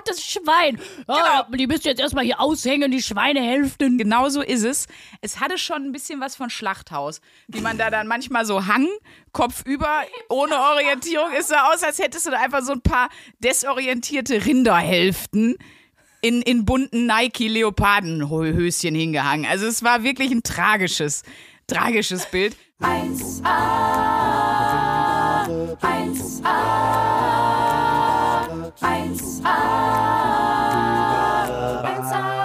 verdautes Schwein. Ja, Die müsst ihr jetzt erstmal hier aushängen, die Schweinehälften. Genau so ist es. Es hatte schon ein bisschen was von Schlachthaus, wie man da dann manchmal so hang, Kopf über, ohne Orientierung. Ist so aus, als hättest du da einfach so ein paar desorientierte Rinderhälften in, in bunten Nike-Leopardenhöschen hingehangen. Also es war wirklich ein tragisches, tragisches Bild. 1A, 1A, 1A, 1A,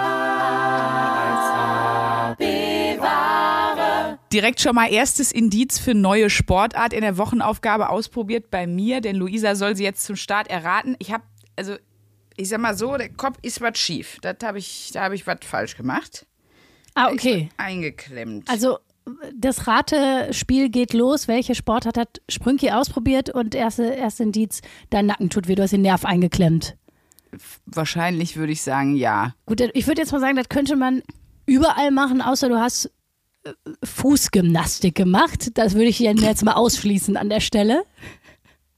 bewahre. Direkt schon mal erstes Indiz für neue Sportart in der Wochenaufgabe ausprobiert bei mir, denn Luisa soll sie jetzt zum Start erraten. Ich habe, also ich sag mal so, der Kopf ist was schief. Das habe ich, da habe ich was falsch gemacht. Ah, okay. Eingeklemmt. Also das Ratespiel geht los. Welche Sportart hat Sprünki ausprobiert? Und erste, erste Indiz, dein Nacken tut weh, du hast den Nerv eingeklemmt. Wahrscheinlich würde ich sagen, ja. Gut, ich würde jetzt mal sagen, das könnte man überall machen, außer du hast äh, Fußgymnastik gemacht. Das würde ich jetzt mal ausschließen an der Stelle.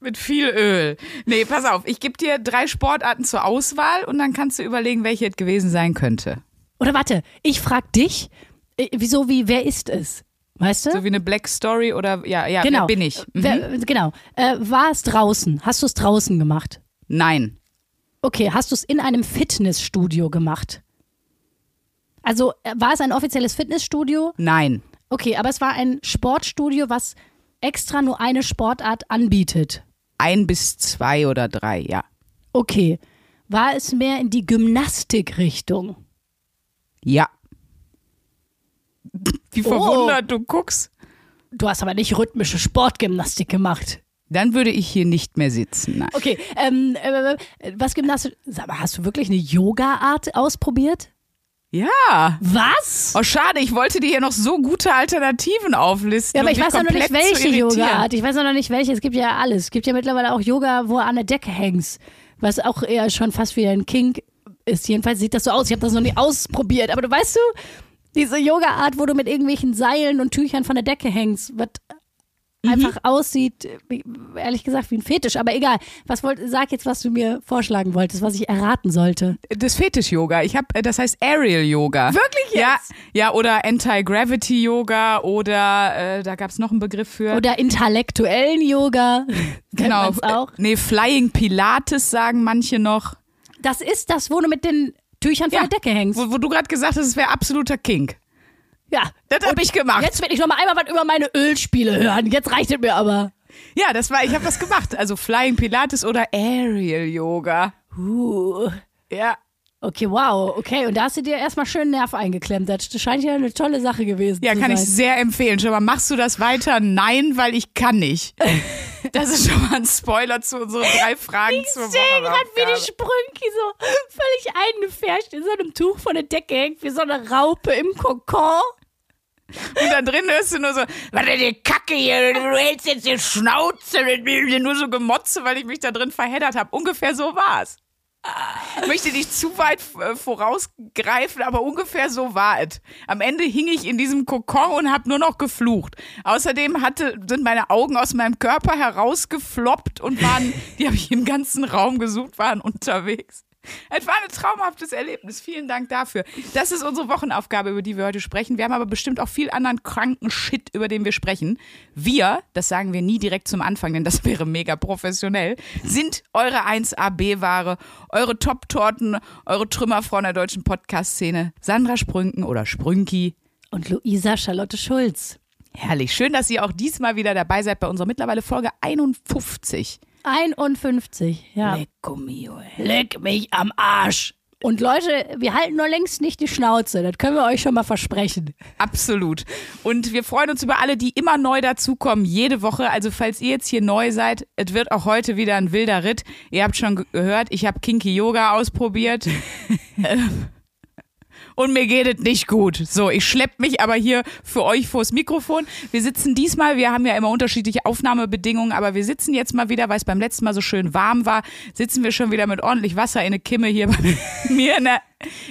Mit viel Öl. Nee, pass auf, ich gebe dir drei Sportarten zur Auswahl und dann kannst du überlegen, welche es gewesen sein könnte. Oder warte, ich frag dich, wieso, wie, wer ist es? Weißt du? So wie eine Black Story oder ja, ja, genau. wer bin ich? Mhm. Wer, genau. Äh, war es draußen? Hast du es draußen gemacht? Nein. Okay, hast du es in einem Fitnessstudio gemacht? Also äh, war es ein offizielles Fitnessstudio? Nein. Okay, aber es war ein Sportstudio, was extra nur eine Sportart anbietet. Ein bis zwei oder drei, ja. Okay. War es mehr in die Gymnastikrichtung? Ja. Wie Oh. verwundert du guckst. Du hast aber nicht rhythmische Sportgymnastik gemacht. Dann würde ich hier nicht mehr sitzen. Nein. Okay, ähm, äh, was Gymnastik. Sag mal, hast du wirklich eine Yoga-Art ausprobiert? Ja. Was? Oh, schade, ich wollte dir hier noch so gute Alternativen auflisten. Ja, aber um ich weiß ja noch nicht, welche. Yoga-Art. Ich weiß ja noch nicht, welche. Es gibt ja alles. Es gibt ja mittlerweile auch Yoga, wo du an der Decke hängst. Was auch eher schon fast wie ein Kink ist. Jedenfalls sieht das so aus. Ich habe das noch nie ausprobiert. Aber du weißt du, diese Yoga-Art, wo du mit irgendwelchen Seilen und Tüchern von der Decke hängst, was Mhm. einfach aussieht, ehrlich gesagt, wie ein Fetisch. Aber egal. Was wollt, sag jetzt, was du mir vorschlagen wolltest, was ich erraten sollte. Das Fetisch-Yoga. Ich habe, das heißt Aerial-Yoga. Wirklich Ja, ja, oder Anti-Gravity-Yoga oder äh, da gab es noch einen Begriff für. Oder intellektuellen Yoga. genau. Auch. Nee, Flying Pilates sagen manche noch. Das ist das, wo du mit den Tüchern von Ja, der Decke hängst. Wo, wo du gerade gesagt hast, es wäre absoluter Kink. Ja. Das habe ich gemacht. Jetzt will ich noch mal einmal was über meine Ölspiele hören. Jetzt reicht es mir aber. Ja, das war, ich habe was gemacht. Also Flying Pilates oder Aerial Yoga. Uh. Ja. Okay, wow. Okay, und da hast du dir erstmal schön Nerv eingeklemmt. Das scheint ja eine tolle Sache gewesen Ja, zu kann ich sein. sehr empfehlen. Schon mal, machst du das weiter? Nein, weil ich kann nicht. Das ist schon mal ein Spoiler zu unseren drei Fragen zur Ich sehe gerade, wie die. Sprünki so völlig eingefärscht in so einem Tuch von der Decke hängt, wie so eine Raupe im Kokon. Und da drin hörst du nur so, was denn die Kacke hier, du hältst jetzt die Schnauze nur so gemotze, weil ich mich da drin verheddert habe. Ungefähr so war's. Ich möchte nicht zu weit äh, vorausgreifen, aber ungefähr so war es. Am Ende hing ich in diesem Kokon und habe nur noch geflucht. Außerdem hatte, sind meine Augen aus meinem Körper herausgefloppt und waren, die habe ich im ganzen Raum gesucht, waren unterwegs. Es war ein traumhaftes Erlebnis. Vielen Dank dafür. Das ist unsere Wochenaufgabe, über die wir heute sprechen. Wir haben aber bestimmt auch viel anderen kranken Shit, über den wir sprechen. Wir, das sagen wir nie direkt zum Anfang, denn das wäre mega professionell, sind eure 1AB-Ware, eure Top-Torten, eure Trümmerfrauen der deutschen Podcast-Szene. Sandra Sprünken oder Sprünki. Und Luisa Charlotte Schulz. Herrlich. Schön, dass ihr auch diesmal wieder dabei seid bei unserer mittlerweile Folge 51. 51, ja. Lecco mio, ey. Leck mich am Arsch. Und Leute, wir halten nur längst nicht die Schnauze. Das können wir euch schon mal versprechen. Absolut. Und wir freuen uns über alle, die immer neu dazukommen, jede Woche. Also falls ihr jetzt hier neu seid, es wird auch heute wieder ein wilder Ritt. Ihr habt schon ge- gehört, ich habe Kinky Yoga ausprobiert. Und mir geht es nicht gut. So, ich schlepp mich aber hier für euch vors Mikrofon. Wir sitzen diesmal, wir haben ja immer unterschiedliche Aufnahmebedingungen, aber wir sitzen jetzt mal wieder, weil es beim letzten Mal so schön warm war, sitzen wir schon wieder mit ordentlich Wasser in der Kimme hier bei mir in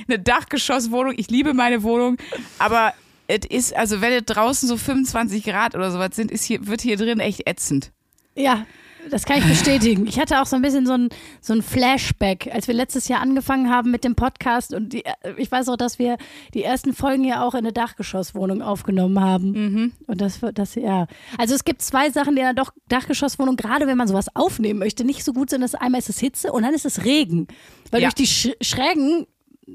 der Dachgeschosswohnung. Ich liebe meine Wohnung, aber es ist, also wenn es draußen so 25 Grad oder sowas sind, ist hier, wird hier drin echt ätzend. Ja, Das kann ich bestätigen. Ich hatte auch so ein bisschen so ein, so ein Flashback, als wir letztes Jahr angefangen haben mit dem Podcast und die, ich weiß auch, dass wir die ersten Folgen ja auch in eine Dachgeschosswohnung aufgenommen haben. Mhm. Und das, wird- das, ja. Also es gibt zwei Sachen, die in einer Doch- Dachgeschosswohnung, gerade wenn man sowas aufnehmen möchte, nicht so gut sind. Das einmal ist es Hitze und dann ist es Regen. Weil Ja. durch die Sch Schrägen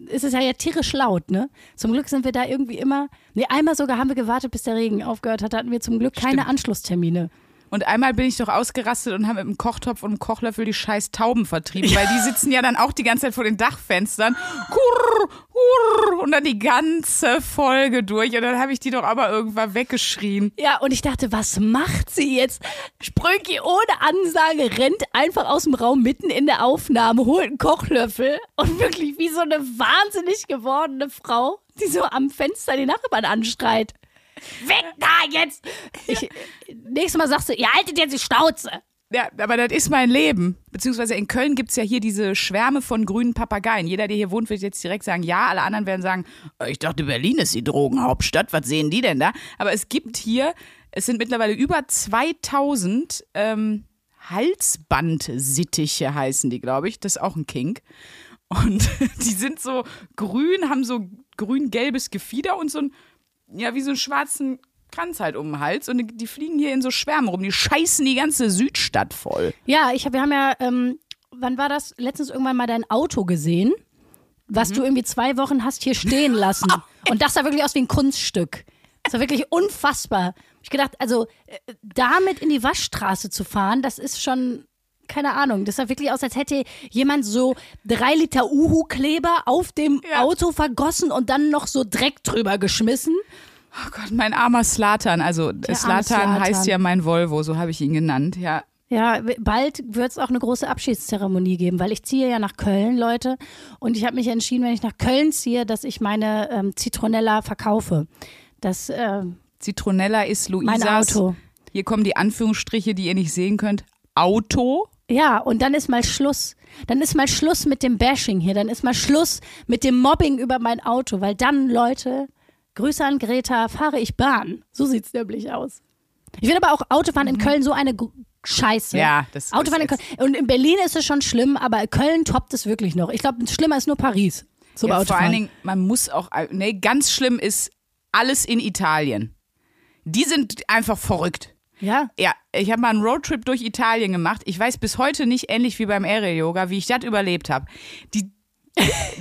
ist es ja, ja tierisch laut, ne? Zum Glück sind wir da irgendwie immer, nee, einmal sogar haben wir gewartet, bis der Regen aufgehört hat, da hatten wir zum Glück keine Stimmt. Anschlusstermine. Und einmal bin ich doch ausgerastet und habe mit einem Kochtopf und einem Kochlöffel die scheiß Tauben vertrieben, weil die sitzen ja dann auch die ganze Zeit vor den Dachfenstern. Kurr, kurr, und dann die ganze Folge durch. Und dann habe ich die doch aber irgendwann weggeschrien. Ja, und ich dachte, was macht sie jetzt? Sprünki ohne Ansage rennt einfach aus dem Raum mitten in der Aufnahme, holt einen Kochlöffel und wirklich wie so eine wahnsinnig gewordene Frau, die so am Fenster die Nachbarn anschreit. Weg da jetzt! Ich, nächstes Mal sagst du, ihr haltet jetzt die Schnauze. Ja, aber das ist mein Leben. Beziehungsweise in Köln gibt's ja hier diese Schwärme von grünen Papageien. Jeder, der hier wohnt, wird jetzt direkt sagen, ja. Alle anderen werden sagen, "Äh, ich dachte, Berlin ist die Drogenhauptstadt. Was sehen die denn da? Aber es gibt hier, es sind mittlerweile über 2000 ähm, Halsbandsittiche heißen die, glaube ich. Das ist auch ein Kink. Und die sind so grün, haben so grün-gelbes Gefieder und so ein, ja, wie so einen schwarzen Kranz halt um den Hals. Und die, fliegen hier in so Schwärmen rum. Die scheißen die ganze Südstadt voll. Ja, ich wir haben ja, ähm, wann war das? Letztens irgendwann mal dein Auto gesehen, was du irgendwie zwei Wochen hast hier stehen lassen. Und das sah wirklich aus wie ein Kunststück. Das war wirklich unfassbar. Ich gedacht, also äh, damit in die Waschstraße zu fahren, das ist schon, keine Ahnung, das sah wirklich aus, als hätte jemand so drei Liter Uhu-Kleber auf dem Ja. Auto vergossen und dann noch so Dreck drüber geschmissen. Oh Gott, mein armer Slatan. Also Slatan heißt ja mein Volvo, so habe ich ihn genannt. Ja. Ja, bald wird es auch eine große Abschiedszeremonie geben, weil ich ziehe ja nach Köln, Leute. Und ich habe mich entschieden, wenn ich nach Köln ziehe, dass ich meine ähm, Zitronella verkaufe. Das, äh, Zitronella ist mein Luisas. Auto. Hier kommen die Anführungsstriche, die ihr nicht sehen könnt. Auto. Ja, und dann ist mal Schluss. Dann ist mal Schluss mit dem Bashing hier. Dann ist mal Schluss mit dem Mobbing über mein Auto. Weil dann, Leute, Grüße an Greta, fahre ich Bahn. So sieht's nämlich aus. Ich finde aber auch Autofahren in Köln so eine Scheiße. Mhm. Ja, das Autofahren in ist Köln. Und in Berlin ist es schon schlimm, aber Köln toppt es wirklich noch. Ich glaube, schlimmer ist nur Paris zum Ja, vor Autofahren. allen Dingen, man muss auch, nee, ganz schlimm ist alles in Italien. Die sind einfach verrückt. Ja. Ja, ich habe mal einen Roadtrip durch Italien gemacht. Ich weiß bis heute nicht, ähnlich wie beim Aerial Yoga, wie ich das überlebt habe. Die,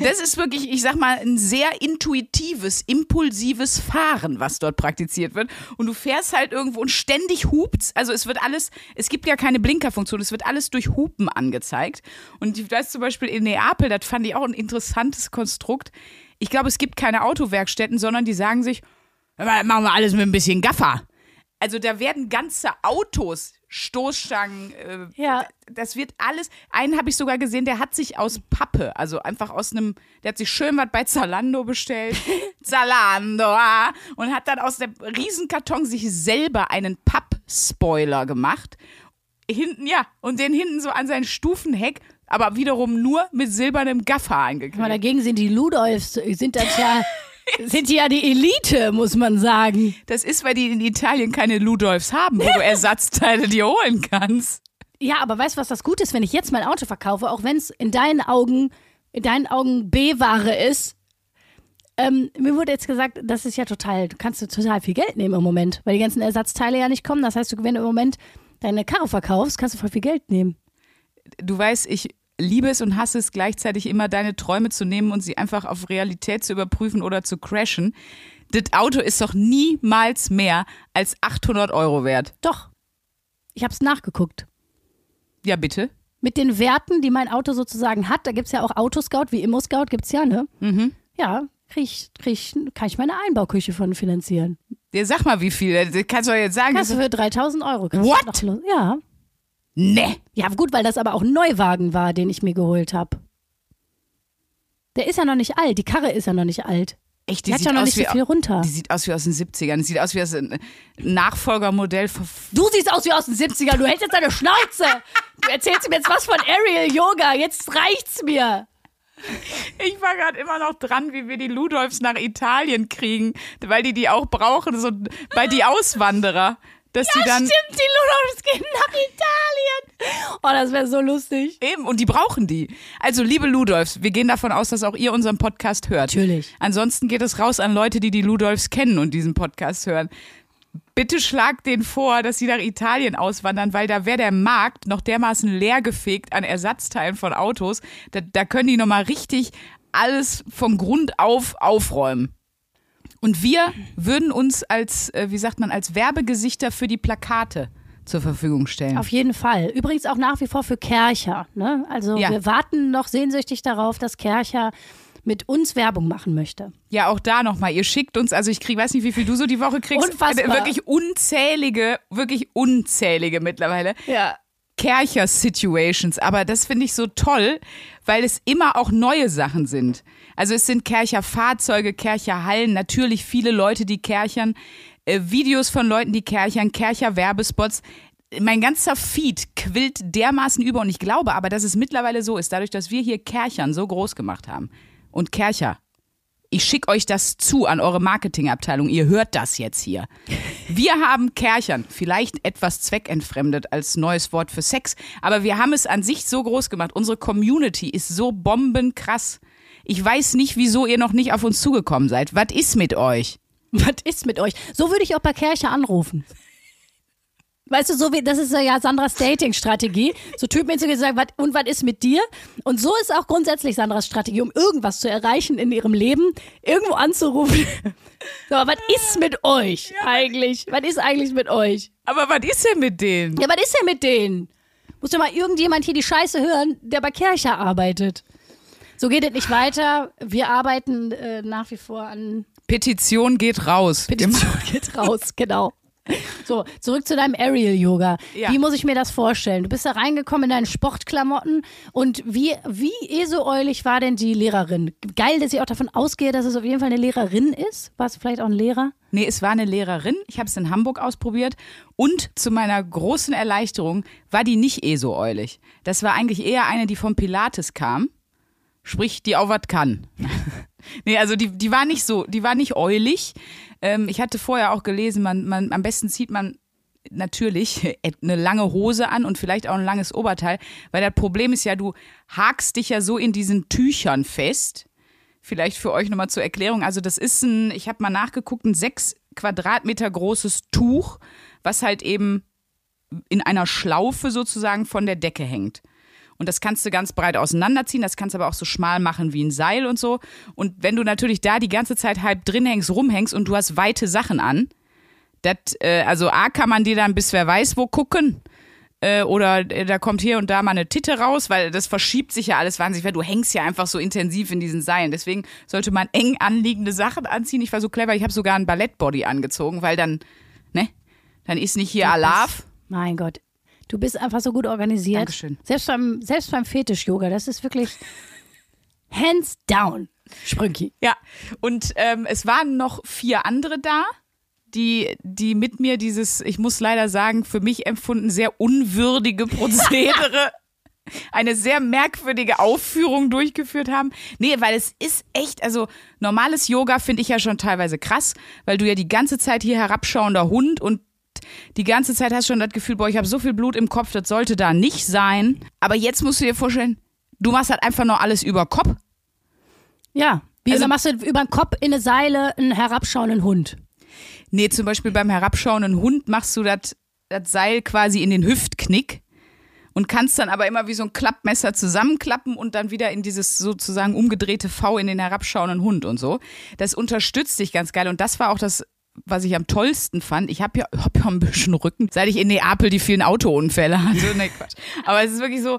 das ist wirklich, ich sag mal, ein sehr intuitives, impulsives Fahren, was dort praktiziert wird. Und du fährst halt irgendwo und ständig hupt's. Also es wird alles, es gibt ja keine Blinkerfunktion, es wird alles durch Hupen angezeigt. Und ich weiß zum Beispiel in Neapel, das fand ich auch ein interessantes Konstrukt. Ich glaube, es gibt keine Autowerkstätten, sondern die sagen sich, "Hör mal, machen wir alles mit ein bisschen Gaffer. Also da werden ganze Autos, Stoßstangen, äh, Ja. das wird alles. Einen habe ich sogar gesehen, der hat sich aus Pappe, also einfach aus einem, der hat sich schön was bei Zalando bestellt. Zalando, ah, und hat dann aus dem Riesenkarton sich selber einen Pappspoiler gemacht. Hinten, ja, und den hinten so an sein Stufenheck, aber wiederum nur mit silbernem Gaffer Aber eingeklebt. dagegen sind die Ludolfs, sind das ja, sind die ja die Elite, muss man sagen. Das ist, weil die in Italien keine Ludolfs haben, wo du Ersatzteile dir holen kannst. Ja, aber weißt du, was das Gute ist, wenn ich jetzt mein Auto verkaufe, auch wenn es in deinen Augen, in deinen Augen B-Ware ist? Ähm, mir wurde jetzt gesagt, das ist ja total, du kannst du total viel Geld nehmen im Moment, weil die ganzen Ersatzteile ja nicht kommen. Das heißt, du, wenn du im Moment deine Karre verkaufst, kannst du voll viel Geld nehmen. du weißt, ich liebe es und hasse es gleichzeitig immer, deine Träume zu nehmen und sie einfach auf Realität zu überprüfen oder zu crashen. Das Auto ist doch niemals mehr als 800 Euro wert. Doch. Ich habe es nachgeguckt. Ja, bitte. Mit den Werten, die mein Auto sozusagen hat, da gibt es ja auch Autoscout, wie Immo-Scout gibt es ja, ne? Mhm. Ja, krieg ich, krieg ich, kann ich meine Einbauküche von finanzieren. Ja, sag mal, wie viel. Kannst du doch jetzt sagen. Kannst du für 3000 Euro. What? Ja. Ne. Ja, gut, weil das aber auch ein Neuwagen war, den ich mir geholt habe. Der ist ja noch nicht alt. Die Karre ist ja noch nicht alt. Echt, Die, hat ja noch nicht so viel runter. Die sieht aus wie aus den 70ern. Die sieht aus wie aus ein Nachfolgermodell von Du siehst aus wie aus den 70ern. Du hältst jetzt deine Schnauze. Du erzählst mir jetzt was von Aerial Yoga. Jetzt reicht's mir. Ich war gerade immer noch dran, wie wir die Ludolfs nach Italien kriegen, weil die die auch brauchen, so bei die Auswanderer. Dass die dann Stimmt, die Ludolfs gehen nach Italien. Oh, das wäre so lustig. eben und die brauchen die. Also liebe Ludolfs, wir gehen davon aus, dass auch ihr unseren Podcast hört. Natürlich. Ansonsten geht es raus an Leute, die die Ludolfs kennen und diesen Podcast hören. Bitte schlagt denen vor, dass sie nach Italien auswandern, weil da wäre der Markt noch dermaßen leergefegt an Ersatzteilen von Autos. Da, da können die nochmal richtig alles von Grund auf aufräumen. Und wir würden uns als, äh, wie sagt man, als Werbegesichter für die Plakate zur Verfügung stellen. Auf jeden Fall. Übrigens auch nach wie vor für Kercher. Ne? Also Ja. wir warten noch sehnsüchtig darauf, dass Kercher mit uns Werbung machen möchte. Ja, auch da nochmal. Ihr schickt uns, also ich krieg, weiß nicht, wie viel du so die Woche kriegst. Unfassbar. Äh, Wirklich unzählige, wirklich unzählige mittlerweile. Ja. Kercher-Situations. Aber das finde ich so toll, weil es immer auch neue Sachen sind. Also es sind Kercher-Fahrzeuge, Kercher-Hallen, natürlich viele Leute, die kerchern, äh, Videos von Leuten, die kerchern, Kercher-Werbespots. Mein ganzer Feed quillt dermaßen über und ich glaube aber, dass es mittlerweile so ist, dadurch, dass wir hier Kerchern so groß gemacht haben. Und Kercher, ich schicke euch das zu an eure Marketingabteilung. Ihr hört das jetzt hier. Wir haben Kerchern, vielleicht etwas zweckentfremdet als neues Wort für Sex, aber wir haben es an sich so groß gemacht. Unsere Community ist so bombenkrass. Ich weiß nicht, wieso ihr noch nicht auf uns zugekommen seid. Was ist mit euch? Was ist mit euch? So würde ich auch bei Kercher anrufen. Weißt du, so wie, das ist ja Sandras Dating-Strategie. So und sagen, was, und was ist mit dir? Und so ist auch grundsätzlich Sandras Strategie, um irgendwas zu erreichen in ihrem Leben, irgendwo anzurufen. So, aber was ist mit euch eigentlich? Was ist eigentlich mit euch? Aber was ist denn mit denen? Ja, was ist denn mit denen? Muss doch mal irgendjemand hier die Scheiße hören, der bei Kercher arbeitet. So geht es nicht weiter. Wir arbeiten äh, nach wie vor an Petition geht raus. Petition geht raus, genau. So, zurück zu deinem Aerial-Yoga. Ja. Wie muss ich mir das vorstellen? Du bist da reingekommen in deinen Sportklamotten und wie, wie esoäulig war denn die Lehrerin? Geil, dass ich auch davon ausgehe, dass es auf jeden Fall eine Lehrerin ist. War es vielleicht auch ein Lehrer? Nee, es war eine Lehrerin. Ich habe es in Hamburg ausprobiert. Und zu meiner großen Erleichterung war die nicht eh so eulig. Das war eigentlich eher eine, die vom Pilates kam. Sprich, die auch was kann. nee, also die, die war nicht so, die war nicht eulig. Ähm, ich hatte vorher auch gelesen, man, man, am besten zieht man natürlich eine lange Hose an und vielleicht auch ein langes Oberteil, weil das Problem ist ja, du hakst dich ja so in diesen Tüchern fest. Vielleicht für euch nochmal zur Erklärung. Also das ist ein, ich habe mal nachgeguckt, ein sechs Quadratmeter großes Tuch, was halt eben in einer Schlaufe sozusagen von der Decke hängt. Und das kannst du ganz breit auseinanderziehen, das kannst du aber auch so schmal machen wie ein Seil und so. Und wenn du natürlich da die ganze Zeit halb drin hängst, rumhängst und du hast weite Sachen an, das, äh, also A kann man dir dann bis wer weiß wo gucken. Äh, oder äh, da kommt hier und da mal eine Titte raus, weil das verschiebt sich ja alles wahnsinnig, weil du hängst ja einfach so intensiv in diesen Seilen. Deswegen sollte man eng anliegende Sachen anziehen. Ich war so clever, ich habe sogar ein Ballettbody angezogen, weil dann, ne, dann ist nicht hier Alarv. Mein Gott. Du bist einfach so gut organisiert. Dankeschön. Selbst beim, selbst beim Fetisch-Yoga, das ist wirklich hands down. Sprünki. Ja, und ähm, es waren noch vier andere da, die, die mit mir dieses, ich muss leider sagen, für mich empfunden sehr unwürdige Prozedere, eine sehr merkwürdige Aufführung durchgeführt haben. Nee, weil es ist echt, also normales Yoga finde ich ja schon teilweise krass, weil du ja die ganze Zeit hier herabschauender Hund und die ganze Zeit hast du schon das Gefühl, boah, ich habe so viel Blut im Kopf, das sollte da nicht sein. Aber jetzt musst du dir vorstellen, du machst halt einfach noch alles über Kopf. Ja. Wie Also- machst du über den Kopf in eine Seile einen herabschauenden Hund? Nee, zum Beispiel beim herabschauenden Hund machst du das das Seil quasi in den Hüftknick und kannst dann aber immer wie so ein Klappmesser zusammenklappen und dann wieder in dieses sozusagen umgedrehte V in den herabschauenden Hund und so. Das unterstützt dich ganz geil und das war auch das, was ich am tollsten fand. Ich habe ja, hab ja ein bisschen Rücken, seit ich in Neapel die vielen Autounfälle hatte. Nee, Quatsch. Aber es ist wirklich so,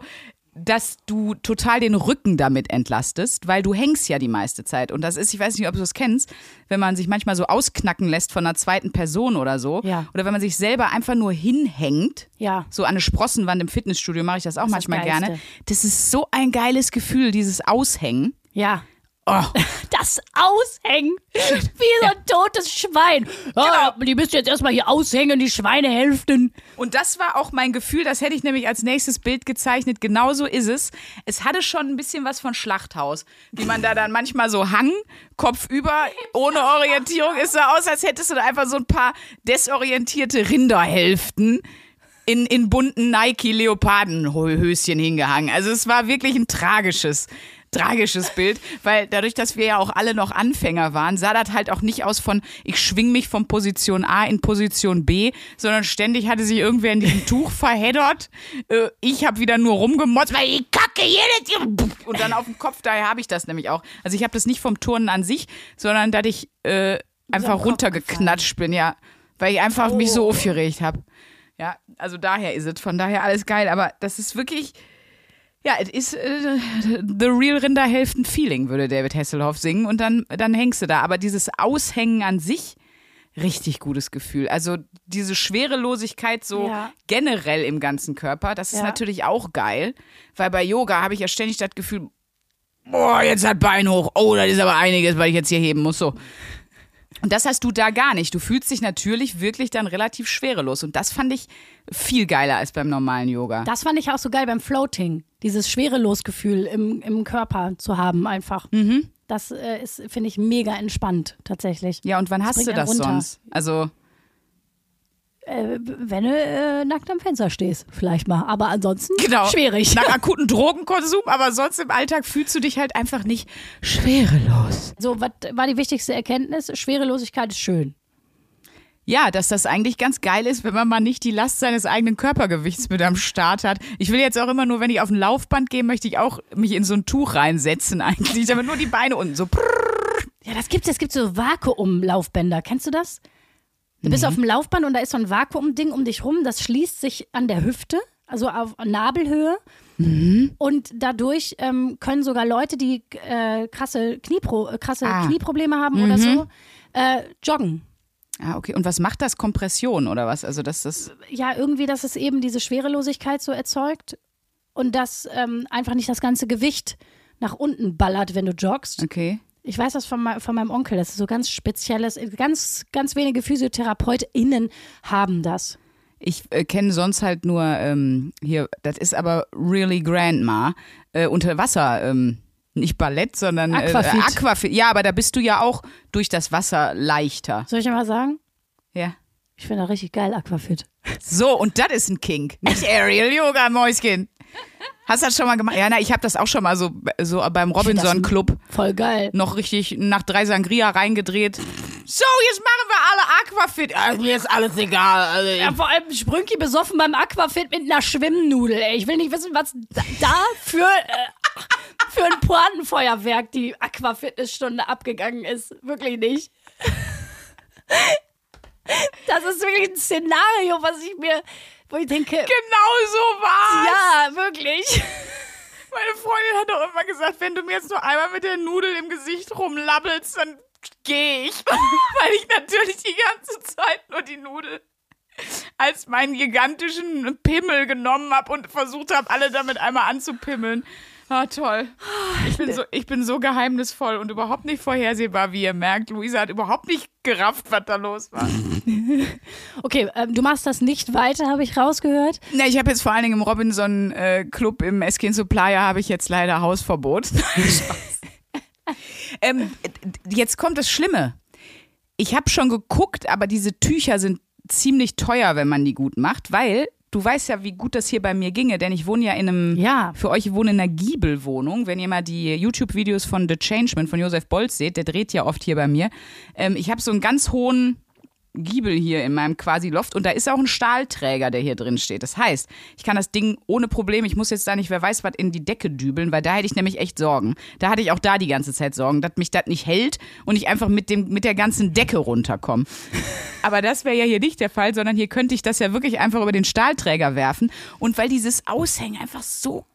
dass du total den Rücken damit entlastest, weil du hängst ja die meiste Zeit. Und das ist, ich weiß nicht, ob du das kennst, wenn man sich manchmal so ausknacken lässt von einer zweiten Person oder so. Ja. Oder wenn man sich selber einfach nur hinhängt. Ja. So an eine Sprossenwand im Fitnessstudio mache ich das auch Das ist das manchmal gerne. Das ist so ein geiles Gefühl, dieses Aushängen. Ja. Oh, krass aushängen. Wie so ein totes Schwein. Ah, Die müsst ihr jetzt erstmal hier aushängen, die Schweinehälften. Und das war auch mein Gefühl, das hätte ich nämlich als nächstes Bild gezeichnet. Genauso ist es. Es hatte schon ein bisschen was von Schlachthaus, wie man da dann manchmal so hang, Kopf über, ohne Orientierung. Es sah aus, als hättest du da einfach so ein paar desorientierte Rinderhälften in, in bunten Nike-Leopardenhöschen hingehangen. Also es war wirklich ein tragisches, tragisches Bild, weil dadurch, dass wir ja auch alle noch Anfänger waren, sah das halt auch nicht aus von, ich schwing mich von Position A in Position B, sondern ständig hatte sich irgendwer in diesem Tuch verheddert. Äh, ich habe wieder nur rumgemotzt, weil ich kacke jedes und dann auf dem Kopf, daher habe ich das nämlich auch. Also ich habe das nicht vom Turnen an sich, sondern dass ich äh, einfach Kopf runtergeknatscht bin, ja, weil ich einfach mich so aufgeregt habe. Ja, also daher ist es. Von daher alles geil. Aber das ist wirklich, ja, es ist äh, the real Rinderhälften-Feeling, würde David Hasselhoff singen. Und dann, dann hängst du da. Aber dieses Aushängen an sich, richtig gutes Gefühl. Also diese Schwerelosigkeit so Ja. generell im ganzen Körper, das ist Ja. natürlich auch geil. Weil bei Yoga habe ich ja ständig das Gefühl, boah, jetzt hat Bein hoch. Oh, das ist aber einiges, weil ich jetzt hier heben muss. So. Und das hast du da gar nicht. Du fühlst dich natürlich wirklich dann relativ schwerelos. Und das fand ich viel geiler als beim normalen Yoga. Das fand ich auch so geil beim Floating. Dieses Schwerelosgefühl im, im Körper zu haben einfach. Mhm. Das äh, ist, finde ich, mega entspannt tatsächlich. ja, und wann Das hast du das runter. sonst? Also, Äh, wenn du äh, nackt am Fenster stehst, vielleicht mal. Aber ansonsten genau. schwierig. Nach akuten Drogenkonsum, aber sonst im Alltag fühlst du dich halt einfach nicht schwerelos. So, was war die wichtigste Erkenntnis? Schwerelosigkeit ist schön. Ja, dass das eigentlich ganz geil ist, wenn man mal nicht die Last seines eigenen Körpergewichts mit am Start hat. Ich will jetzt auch immer nur, wenn ich auf ein Laufband gehe, möchte ich auch mich in so ein Tuch reinsetzen eigentlich, damit nur die Beine unten so. Ja, das gibt's. Es gibt so Vakuumlaufbänder. Kennst du das? Du bist auf dem Laufband und da ist so ein Vakuumding um dich rum. Das schließt sich an der Hüfte, also auf Nabelhöhe. Und dadurch ähm, können sogar Leute, die äh, krasse, Kniepro äh, krasse Ah. Knieprobleme haben oder so, äh, joggen. Ah, okay. Und was macht das? Kompression oder was? Also, dass das. Ja, irgendwie, dass es eben diese Schwerelosigkeit so erzeugt und dass ähm, einfach nicht das ganze Gewicht nach unten ballert, wenn du joggst. Okay. Ich weiß das von, von meinem Onkel, das ist so ganz spezielles, ganz, ganz wenige PhysiotherapeutInnen haben das. Ich äh, kenne sonst halt nur ähm, hier, das ist aber really Grandma, äh, unter Wasser, ähm, nicht Ballett, sondern Aquafit. Äh, Aquafit. Ja, aber da bist du ja auch durch das Wasser leichter. Soll ich mal sagen? Ja. Ich finde das richtig geil, Aquafit. So, und das ist ein Kink. Nicht Aerial Yoga, Mäuschen. Hast du das schon mal gemacht? Ja, na, ich habe das auch schon mal so, so beim Robinson Club Voll geil. noch richtig nach drei Sangria reingedreht. So, jetzt machen wir alle Aquafit. Ah, mir ist alles egal. Also, Ja, vor allem Sprünki besoffen beim Aquafit mit einer Schwimmnudel. Ey. Ich will nicht wissen, was da, da für, äh, für ein Pointenfeuerwerk die Aquafitnessstunde abgegangen ist. Wirklich nicht. Das ist wirklich ein Szenario, was ich mir, wo ich denke, genau so war's. ja, wirklich. Meine Freundin hat doch immer gesagt, wenn du mir jetzt nur einmal mit der Nudel im Gesicht rumlabbelst, dann gehe ich. Weil ich natürlich die ganze Zeit nur die Nudel als meinen gigantischen Pimmel genommen habe und versucht habe, alle damit einmal anzupimmeln. Ah, toll. Ich bin, so, ich bin so geheimnisvoll und überhaupt nicht vorhersehbar, wie ihr merkt. Luisa hat überhaupt nicht gerafft, was da los war. Okay, ähm, du machst das nicht weiter, habe ich rausgehört. Na, ich habe jetzt vor allen Dingen im Robinson äh, Club im Eskin Supplier habe ich jetzt leider Hausverbot. Ähm, jetzt kommt das Schlimme. Ich habe schon geguckt, aber diese Tücher sind ziemlich teuer, wenn man die gut macht, weil du weißt ja, wie gut das hier bei mir ginge, denn ich wohne ja in einem, Ja. für euch ich wohne in einer Giebelwohnung. Wenn ihr mal die YouTube-Videos von The Changeman von Josef Bolz seht, der dreht ja oft hier bei mir. Ähm, ich habe so einen ganz hohen Giebel hier in meinem quasi Loft und da ist auch ein Stahlträger, der hier drin steht. Das heißt, ich kann das Ding ohne Problem, ich muss jetzt da nicht, wer weiß was, in die Decke dübeln, weil da hätte ich nämlich echt Sorgen. Da hatte ich auch da die ganze Zeit Sorgen, dass mich das nicht hält und ich einfach mit, dem, mit der ganzen Decke runterkomme. Aber das wäre ja hier nicht der Fall, sondern hier könnte ich das ja wirklich einfach über den Stahlträger werfen. Und weil dieses Aushängen einfach so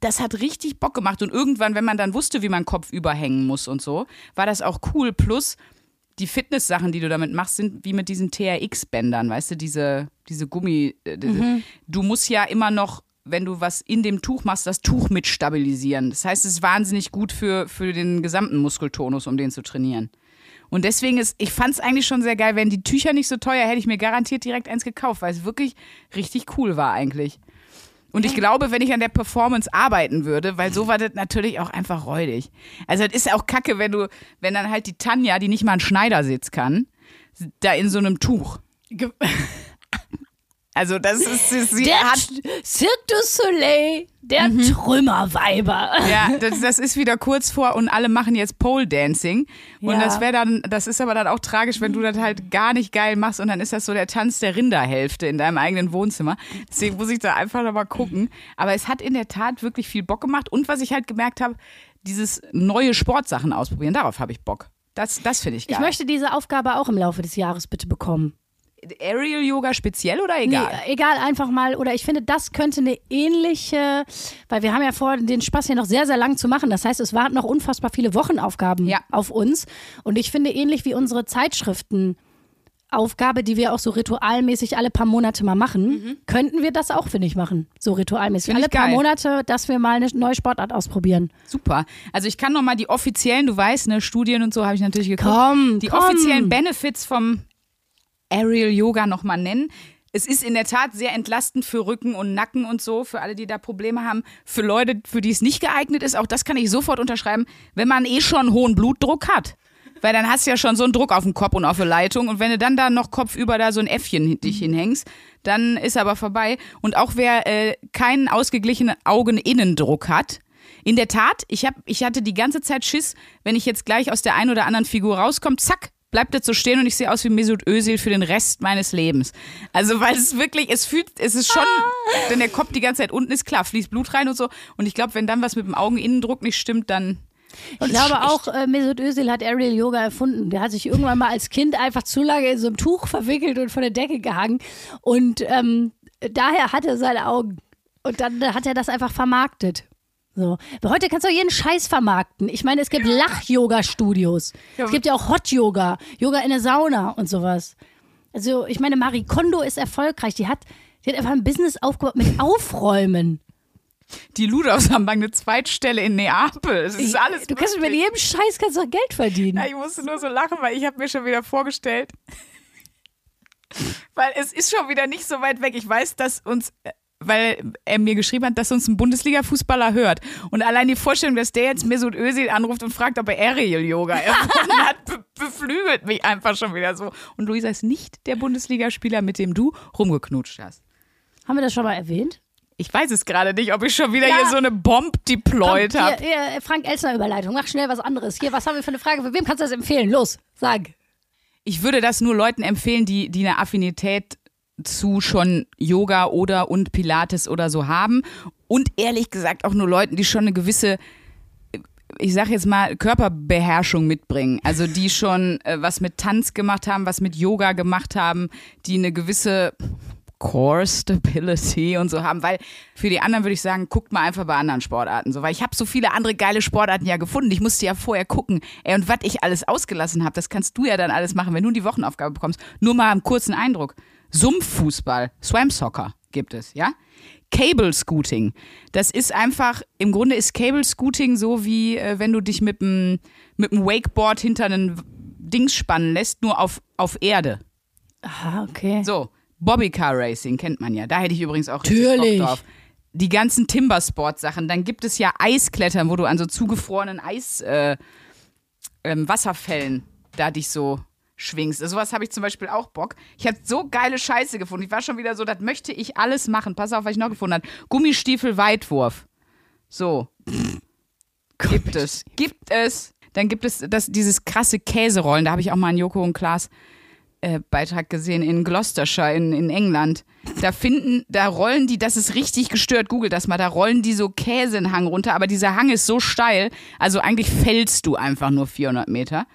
das hat richtig Bock gemacht. Und irgendwann, wenn man dann wusste, wie man Kopf überhängen muss und so, war das auch cool. Plus, die Fitness-Sachen, die du damit machst, sind wie mit diesen TRX-Bändern, weißt du, diese, diese Gummi. äh, Diese, Du musst ja immer noch wenn du was in dem Tuch machst, das Tuch mit stabilisieren. Das heißt, es ist wahnsinnig gut für, für den gesamten Muskeltonus, um den zu trainieren. Und deswegen ist, ich fand es eigentlich schon sehr geil, wenn die Tücher nicht so teuer, hätte ich mir garantiert direkt eins gekauft, weil es wirklich richtig cool war eigentlich. Und ich glaube, wenn ich an der Performance arbeiten würde, weil so war das natürlich auch einfach räudig. Also das ist auch kacke, wenn du, wenn dann halt die Tanja, die nicht mal einen Schneidersitz kann, da in so einem Tuch. Also das ist, sie sie Der hat Cirque du Soleil, der Trümmerweiber. Ja, das, das ist wieder kurz vor und alle machen jetzt Pole Dancing. Und Ja. das wäre dann, das ist aber dann auch tragisch, wenn du das halt gar nicht geil machst und dann ist das so der Tanz der Rinderhälfte in deinem eigenen Wohnzimmer. Deswegen muss ich da einfach nochmal gucken. Aber es hat in der Tat wirklich viel Bock gemacht. Und was ich halt gemerkt habe, dieses neue Sportsachen ausprobieren, darauf habe ich Bock. Das, das finde ich geil. Ich möchte diese Aufgabe auch im Laufe des Jahres bitte bekommen. Aerial Yoga speziell oder egal? Nee, egal, einfach mal. Oder ich finde, das könnte eine ähnliche, weil wir haben ja vor, den Spaß hier noch sehr, sehr lang zu machen. Das heißt, es warten noch unfassbar viele Wochenaufgaben Ja. auf uns. Und ich finde, ähnlich wie unsere Zeitschriftenaufgabe, die wir auch so ritualmäßig alle paar Monate mal machen, könnten wir das auch, finde ich, machen. So ritualmäßig. Finde alle paar. Monate, dass wir mal eine neue Sportart ausprobieren. Super. Also ich kann noch mal die offiziellen, du weißt, ne, Studien und so habe ich natürlich geguckt. Komm, die komm. offiziellen Benefits vom Aerial Yoga noch mal nennen. Es ist in der Tat sehr entlastend für Rücken und Nacken und so, für alle, die da Probleme haben. Für Leute, für die es nicht geeignet ist, auch das kann ich sofort unterschreiben, wenn man eh schon hohen Blutdruck hat. Weil dann hast du ja schon so einen Druck auf dem Kopf und auf der Leitung. Und wenn du dann da noch kopfüber da so ein Äffchen dich hinhängst, dann ist aber vorbei. Und auch wer äh, keinen ausgeglichenen Augeninnendruck hat, in der Tat, ich, hab, ich hatte die ganze Zeit Schiss, wenn ich jetzt gleich aus der einen oder anderen Figur rauskomme, zack, bleibt das so stehen und ich sehe aus wie Mesut Özil für den Rest meines Lebens. Also weil es wirklich, es fühlt, es ist schon, wenn der Kopf die ganze Zeit unten ist, klar, fließt Blut rein und so. Und ich glaube, wenn dann was mit dem Augeninnendruck nicht stimmt, dann Ich glaube auch, äh, Mesut Özil hat Aerial Yoga erfunden. Der hat sich irgendwann mal als Kind einfach zu lange in so einem Tuch verwickelt und von der Decke gehangen. Und ähm, daher hat er seine Augen. Und dann hat er das einfach vermarktet. So. Heute kannst du jeden Scheiß vermarkten. Ich meine, es gibt Lach-Yoga-Studios. Es gibt ja auch Hot-Yoga, Yoga in der Sauna und sowas. Also, ich meine, Marie Kondo ist erfolgreich. Die hat, die hat einfach ein Business aufgebaut mit Aufräumen. die Ludolfs haben eine Zweitstelle in Neapel. Es ist alles du kannst mit jedem Scheiß kannst du auch Geld verdienen. Ja, ich musste nur so lachen, weil ich habe mir schon wieder vorgestellt, weil es ist schon wieder nicht so weit weg. Ich weiß, dass uns, äh, weil er mir geschrieben hat, dass uns ein Bundesliga-Fußballer hört. Und allein die Vorstellung, dass der jetzt Mesut Özil anruft und fragt, ob er Aerial-Yoga erfunden hat, be beflügelt mich einfach schon wieder so. Und Luisa ist nicht der Bundesligaspieler, mit dem du rumgeknutscht hast. Haben wir das schon mal erwähnt? Ich weiß es gerade nicht, ob ich schon wieder Ja. hier so eine Bomb deployed habe. Frank Elsner Überleitung. Mach schnell was anderes. Hier, was haben wir für eine Frage? Für wem kannst du das empfehlen? Los, sag. Ich würde das nur Leuten empfehlen, die, die eine Affinität zu schon Yoga oder und Pilates oder so haben. Und ehrlich gesagt auch nur Leuten, die schon eine gewisse, ich sag jetzt mal, Körperbeherrschung mitbringen. Also die schon äh, was mit Tanz gemacht haben, was mit Yoga gemacht haben, die eine gewisse Core Stability und so haben, weil für die anderen würde ich sagen, guckt mal einfach bei anderen Sportarten so, weil ich habe so viele andere geile Sportarten ja gefunden. Ich musste ja vorher gucken, ey, und was ich alles ausgelassen habe, das kannst du ja dann alles machen, wenn du die Wochenaufgabe bekommst. Nur mal einen kurzen Eindruck. Sumpffußball, Swam Soccer gibt es, ja? Cable Scooting. Das ist einfach, im Grunde ist Cable Scooting so wie, äh, wenn du dich mit dem mit dem Wakeboard hinter einen Dings spannen lässt, nur auf, auf Erde. Ah, okay. So, Bobbycar Racing kennt man ja. Da hätte ich übrigens auch richtig Natürlich. Bock drauf. Die ganzen Timbersport-Sachen. Dann gibt es ja Eisklettern, wo du an so zugefrorenen Eis, äh, ähm, Wasserfällen da dich so schwingst. Also sowas habe ich zum Beispiel auch Bock. Ich habe so geile Scheiße gefunden. Ich war schon wieder so, das möchte ich alles machen. Pass auf, was ich noch gefunden habe. Gummistiefel Weitwurf. So. Gibt es. Gibt es. Dann gibt es das, dieses krasse Käserollen. Da habe ich auch mal einen Joko und Klaas äh, Beitrag gesehen in Gloucestershire in, in England. Da finden, da rollen die, das ist richtig gestört, google das mal, da rollen die so Käse in Hang runter, aber dieser Hang ist so steil, also eigentlich fällst du einfach nur 400 Meter.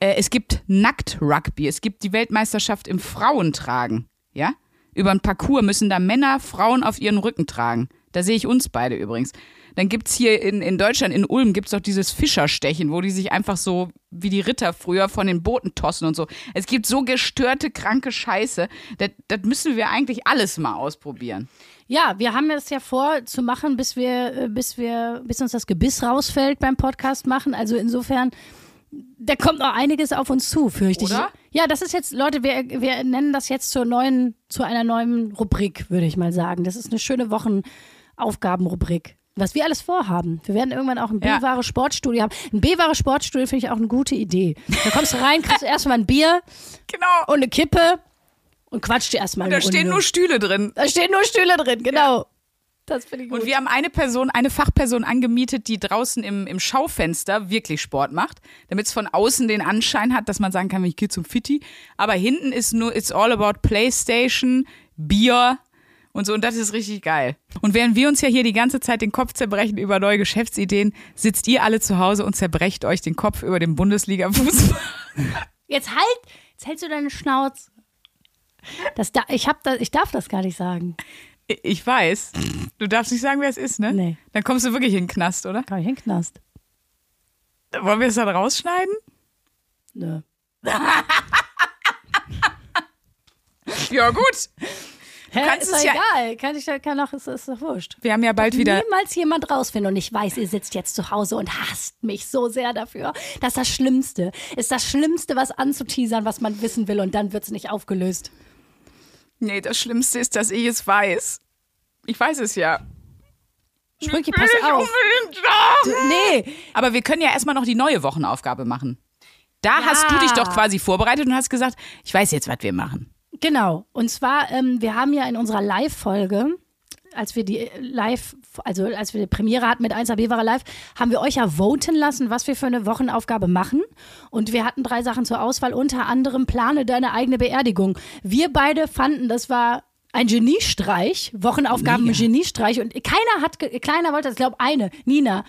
Äh, es gibt Nackt-Rugby, es gibt die Weltmeisterschaft im Frauentragen, ja? Über ein Parcours müssen da Männer Frauen auf ihren Rücken tragen. Da sehe ich uns beide übrigens. Dann gibt's hier in, in Deutschland, in Ulm, gibt's doch dieses Fischerstechen, wo die sich einfach so wie die Ritter früher von den Booten tossen und so. Es gibt so gestörte, kranke Scheiße. Das, das müssen wir eigentlich alles mal ausprobieren. Ja, wir haben es ja vor zu machen, bis wir, äh, bis wir, bis uns das Gebiss rausfällt beim Podcast machen. Also insofern, da kommt noch einiges auf uns zu, fürchte Oder? ich. Ja, das ist jetzt, Leute, wir, wir nennen das jetzt zur neuen, zu einer neuen Rubrik, würde ich mal sagen. Das ist eine schöne Wochenaufgabenrubrik. Was wir alles vorhaben. Wir werden irgendwann auch ein Ja. B-wahre Sportstudio haben. Ein B-wahre Sportstudio finde ich auch eine gute Idee. Da kommst du rein, kriegst erstmal ein Bier Genau. und eine Kippe und quatscht dir erstmal da eine stehen Runde. nur Stühle drin. Da stehen nur Stühle drin, genau. Das finde ich gut. Und wir haben eine Person, eine Fachperson angemietet, die draußen im, im Schaufenster wirklich Sport macht, damit es von außen den Anschein hat, dass man sagen kann, ich gehe zum Fitti. Aber hinten ist nur, it's all about Playstation, Bier und so. Und das ist richtig geil. Und während wir uns ja hier die ganze Zeit den Kopf zerbrechen über neue Geschäftsideen, sitzt ihr alle zu Hause und zerbrecht euch den Kopf über den Bundesliga-Fußball. Jetzt halt, jetzt hältst du deine Schnauze. Das da, ich, hab da, ich darf das gar nicht sagen. Ich weiß. Du darfst nicht sagen, wer es ist, ne? Nee. Dann kommst du wirklich in den Knast, oder? Kann ich in den Knast. Wollen wir es dann rausschneiden? Nö. Ja, gut. Hä, kannst ist es doch ja- egal. Kann ich, kann auch, ist, ist doch wurscht. Wir haben ja bald wieder. Niemals jemand rausfinden. Und ich weiß, ihr sitzt jetzt zu Hause und hasst mich so sehr dafür. Das ist das Schlimmste. Ist das Schlimmste, was anzuteasern, was man wissen will. Und dann wird es nicht aufgelöst. Nee, das Schlimmste ist, dass ich es weiß. Ich weiß es ja. Sprünki, pass auf. Nee, Aber wir können ja erstmal noch die neue Wochenaufgabe machen. Da Ja. hast du dich doch quasi vorbereitet und hast gesagt, ich weiß jetzt, was wir machen. Genau. Und zwar, ähm, wir haben ja in unserer Live-Folge, als wir die äh, Live, also als wir die Premiere hatten mit 1AB war live, haben wir euch ja voten lassen, was wir für eine Wochenaufgabe machen. Und wir hatten drei Sachen zur Auswahl, unter anderem plane deine eigene Beerdigung. Wir beide fanden, das war ein Geniestreich, Wochenaufgaben Mega. Geniestreich. Und keiner hat, keiner wollte das, ich glaube eine, Nina.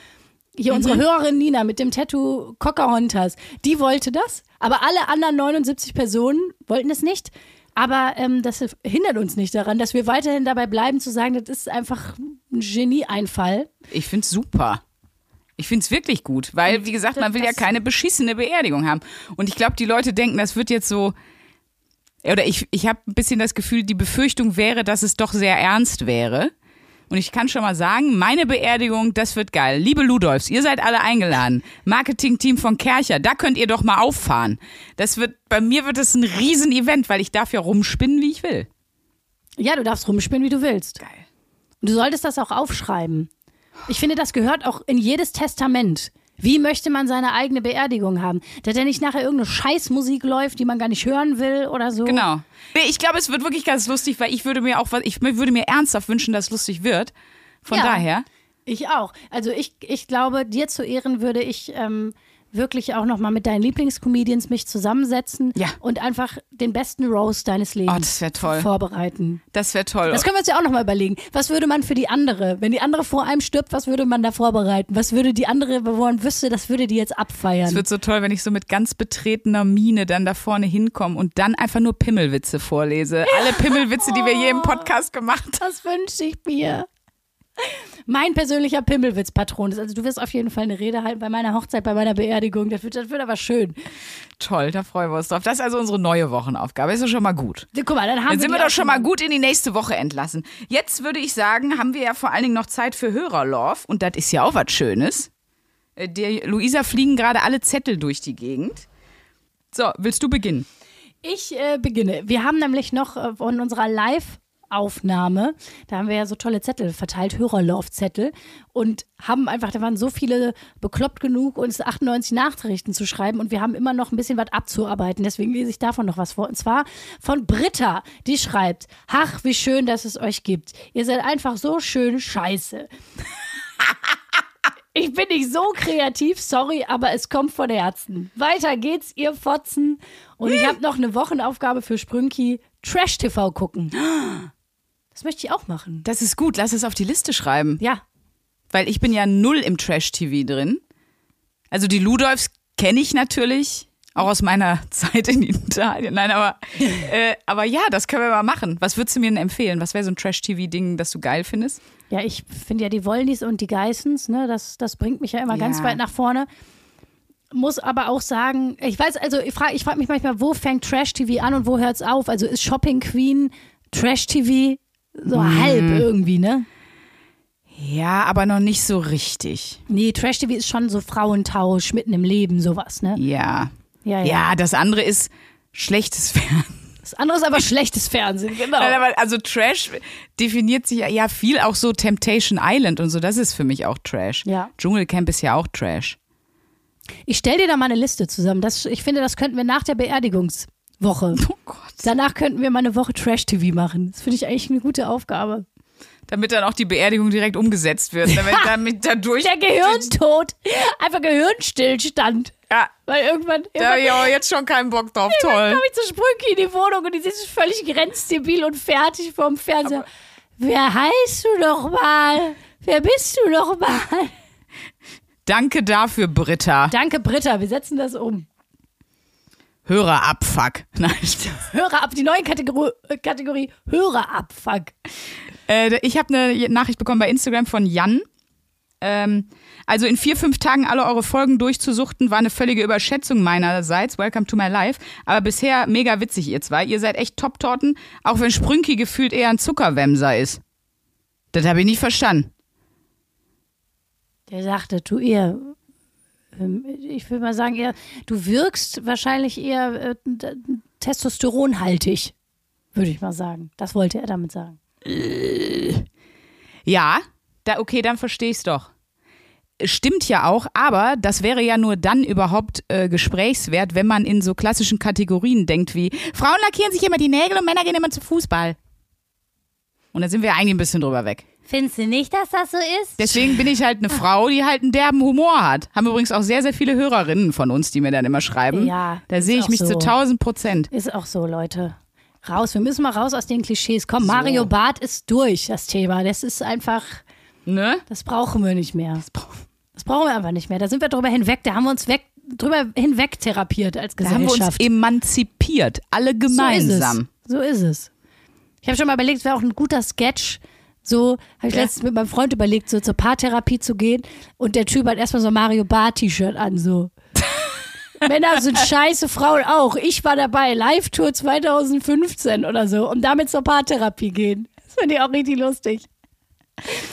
Hier unsere Hörerin Nina mit dem Tattoo Pocahontas, die wollte das, aber alle anderen 79 Personen wollten es nicht. Aber ähm, das hindert uns nicht daran, dass wir weiterhin dabei bleiben zu sagen, das ist einfach ein Genieeinfall. Ich find's super. Ich find's wirklich gut, weil, wie gesagt, man will ja keine beschissene Beerdigung haben. Und ich glaube, die Leute denken, das wird jetzt so. Oder ich, ich habe ein bisschen das Gefühl, die Befürchtung wäre, dass es doch sehr ernst wäre. Und ich kann schon mal sagen, meine Beerdigung, das wird geil. Liebe Ludolfs, ihr seid alle eingeladen. Marketing-Team von Kercher, da könnt ihr doch mal auffahren. Das wird, bei mir wird es ein Riesen-Event, weil ich darf ja rumspinnen, wie ich will. Ja, du darfst rumspinnen, wie du willst. Geil. Und du solltest das auch aufschreiben. Ich finde, das gehört auch in jedes Testament. Wie möchte man seine eigene Beerdigung haben? Dass da nicht nachher irgendeine Scheißmusik läuft, die man gar nicht hören will oder so. Genau. Ich glaube, es wird wirklich ganz lustig, weil ich würde mir auch was, ich würde mir ernsthaft wünschen, dass es lustig wird. Von Ja. daher. Ich auch. Also ich, ich glaube, dir zu Ehren würde ich ähm, wirklich auch nochmal mit deinen Lieblingscomedians mich zusammensetzen Ja. und einfach den besten Roast deines Lebens Oh, wär toll. vorbereiten. Das wäre toll. Das können wir uns ja auch nochmal überlegen. Was würde man für die andere, wenn die andere vor einem stirbt, was würde man da vorbereiten? Was würde die andere, wo man wüsste, das würde die jetzt abfeiern? es wird so toll, wenn ich so mit ganz betretener Miene dann da vorne hinkomme und dann einfach nur Pimmelwitze vorlese. Alle Pimmelwitze, die wir je im Podcast gemacht haben. Das wünsche ich mir. Mein persönlicher Pimmelwitz-Patron ist. Also du wirst auf jeden Fall eine Rede halten bei meiner Hochzeit, bei meiner Beerdigung. Das wird, das wird aber schön. Toll, da freuen wir uns drauf. Das ist also unsere neue Wochenaufgabe. Ist doch schon mal gut. Guck mal, dann haben Dann sind wir doch schon mal gut in die nächste Woche entlassen. Jetzt würde ich sagen, haben wir ja vor allen Dingen noch Zeit für Hörerlove. Und das ist ja auch was Schönes. Äh, Der Luisa fliegen gerade alle Zettel durch die Gegend. So, willst du beginnen? Ich äh, beginne. Wir haben nämlich noch äh, von unserer Live-Aufnahme, da haben wir ja so tolle Zettel verteilt, Hörerlauf-Zettel und haben einfach, da waren so viele bekloppt genug, uns 98 Nachrichten zu schreiben und wir haben immer noch ein bisschen was abzuarbeiten. Deswegen lese ich davon noch was vor. Und zwar von Britta, die schreibt, ach, wie schön, dass es euch gibt. Ihr seid einfach so schön scheiße. Ich bin nicht so kreativ, sorry, aber es kommt von Herzen. Weiter geht's, ihr Fotzen. Und ich habe noch eine Wochenaufgabe für Sprünki. Trash-TV gucken. Das möchte ich auch machen. Das ist gut, lass es auf die Liste schreiben. Ja. Weil ich bin ja null im Trash-TV drin. Also die Ludolfs kenne ich natürlich Auch aus meiner Zeit in Italien. Nein, aber, äh, aber ja, das können wir mal machen. Was würdest du mir denn empfehlen? Was wäre so ein Trash-TV-Ding, das du geil findest? Ja, ich finde ja die Wollnies und die Geissens, ne, das, das bringt mich ja immer ganz Ja. weit nach vorne. Muss aber auch sagen, ich weiß, also ich frage ich frag mich manchmal, wo fängt Trash-TV an und wo hört es auf? Also ist Shopping Queen Trash-TV so Mhm. halb irgendwie, ne? Ja, aber noch nicht so richtig. Nee, Trash-TV ist schon so Frauentausch, mitten im Leben, sowas, ne? Ja. Ja, ja. Ja, das andere ist schlechtes Fernsehen. Das andere ist aber schlechtes Fernsehen, genau. Also Trash definiert sich ja, ja viel auch so Temptation Island und so. Das ist für mich auch Trash. Ja. Dschungelcamp ist ja auch Trash. Ich stell dir da mal eine Liste zusammen. Das, ich finde, das könnten wir nach der Beerdigungswoche. Oh Gott. Danach könnten wir mal eine Woche Trash-TV machen. Das finde ich eigentlich eine gute Aufgabe. Damit dann auch die Beerdigung direkt umgesetzt wird. Damit, damit dadurch. Der Gehirntod. Einfach Gehirnstillstand. Ja, Weil irgendwann, da irgendwann auch jetzt schon keinen Bock drauf. Toll. komme ich zu Sprünki in die Wohnung und die ist völlig grenzdebil und fertig vorm Fernseher. Wer heißt du doch mal? Wer bist du doch mal? Danke dafür, Britta. Danke, Britta. Wir setzen das um. Hörerabfuck. Nein, Hörer ab. Die neue Kategorie, äh, Kategorie Hörerabfuck. Äh, ich habe eine Nachricht bekommen bei Instagram von Jan. Ähm, also in vier, fünf Tagen alle eure Folgen durchzusuchten, war eine völlige Überschätzung meinerseits. Welcome to my life. Aber bisher mega witzig, ihr zwei. Ihr seid echt Top-Torten, auch wenn Sprünki gefühlt eher ein Zuckerwämser ist. Das habe ich nicht verstanden. Der sagte, eher, ähm, ich will mal sagen, eher, du wirkst wahrscheinlich eher äh, testosteronhaltig, würde ich mal sagen. Das wollte er damit sagen. Ja, da, okay, dann verstehe ich's doch. Stimmt ja auch, aber das wäre ja nur dann überhaupt äh, gesprächswert, wenn man in so klassischen Kategorien denkt wie Frauen lackieren sich immer die Nägel und Männer gehen immer zum Fußball. Und da sind wir eigentlich ein bisschen drüber weg. Findest du nicht, dass das so ist? Deswegen bin ich halt eine Frau, die halt einen derben Humor hat. Haben übrigens auch sehr, sehr viele Hörerinnen von uns, die mir dann immer schreiben. Ja, Da sehe ich mich so. zu 1000 Prozent. Ist auch so, Leute. Raus, wir müssen mal raus aus den Klischees. Komm, Mario Barth ist durch, das Thema. Das ist einfach, Ne? das brauchen wir nicht mehr. Das brauchen wir einfach nicht mehr. Da sind wir drüber hinweg, da haben wir uns weg, drüber hinweg therapiert als Da haben wir uns Gesellschaft. emanzipiert. Alle gemeinsam. So ist es. So ist es. Ich habe schon mal überlegt, es wäre auch ein guter Sketch. So habe ich Ja. letztens mit meinem Freund überlegt, so zur Paartherapie zu gehen. Und der Typ hat erstmal so ein Mario Bar-T-Shirt an. So. Männer sind scheiße, Frauen auch. Ich war dabei, Live-Tour 2015 oder so. Und damit zur Paartherapie gehen. Das finde ich auch richtig lustig.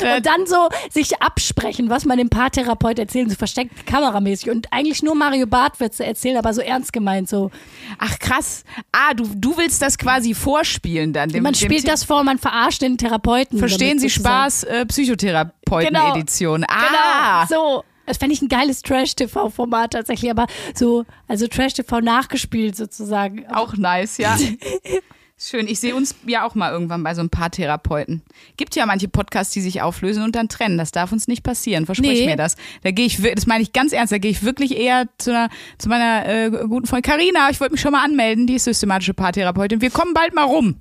Und dann so sich absprechen, was man dem Paartherapeut erzählen, so versteckt kameramäßig. Und eigentlich nur Mario Barth-Witze erzählen, aber so ernst gemeint. So. Ach krass. Ah, du, du willst das quasi vorspielen dann. Dem, Man spielt das vor, man verarscht den Therapeuten. Verstehen damit Sie. Spaß, äh, Psychotherapeuten-Edition. Ah, Genau, so. Das fände ich ein geiles Trash-TV-Format tatsächlich, aber so, also Trash-TV nachgespielt sozusagen. auch nice, ja. Schön, ich sehe uns ja auch mal irgendwann bei so ein paar Therapeuten. Gibt ja manche Podcasts, die sich auflösen und dann trennen. Das darf uns nicht passieren, versprich Nee. mir das. Da gehe ich, das meine ich ganz ernst, da gehe ich wirklich eher zu, einer, zu meiner äh, guten Freundin Carina. Ich wollte mich schon mal anmelden, die ist systematische Paartherapeutin. Wir kommen bald mal rum.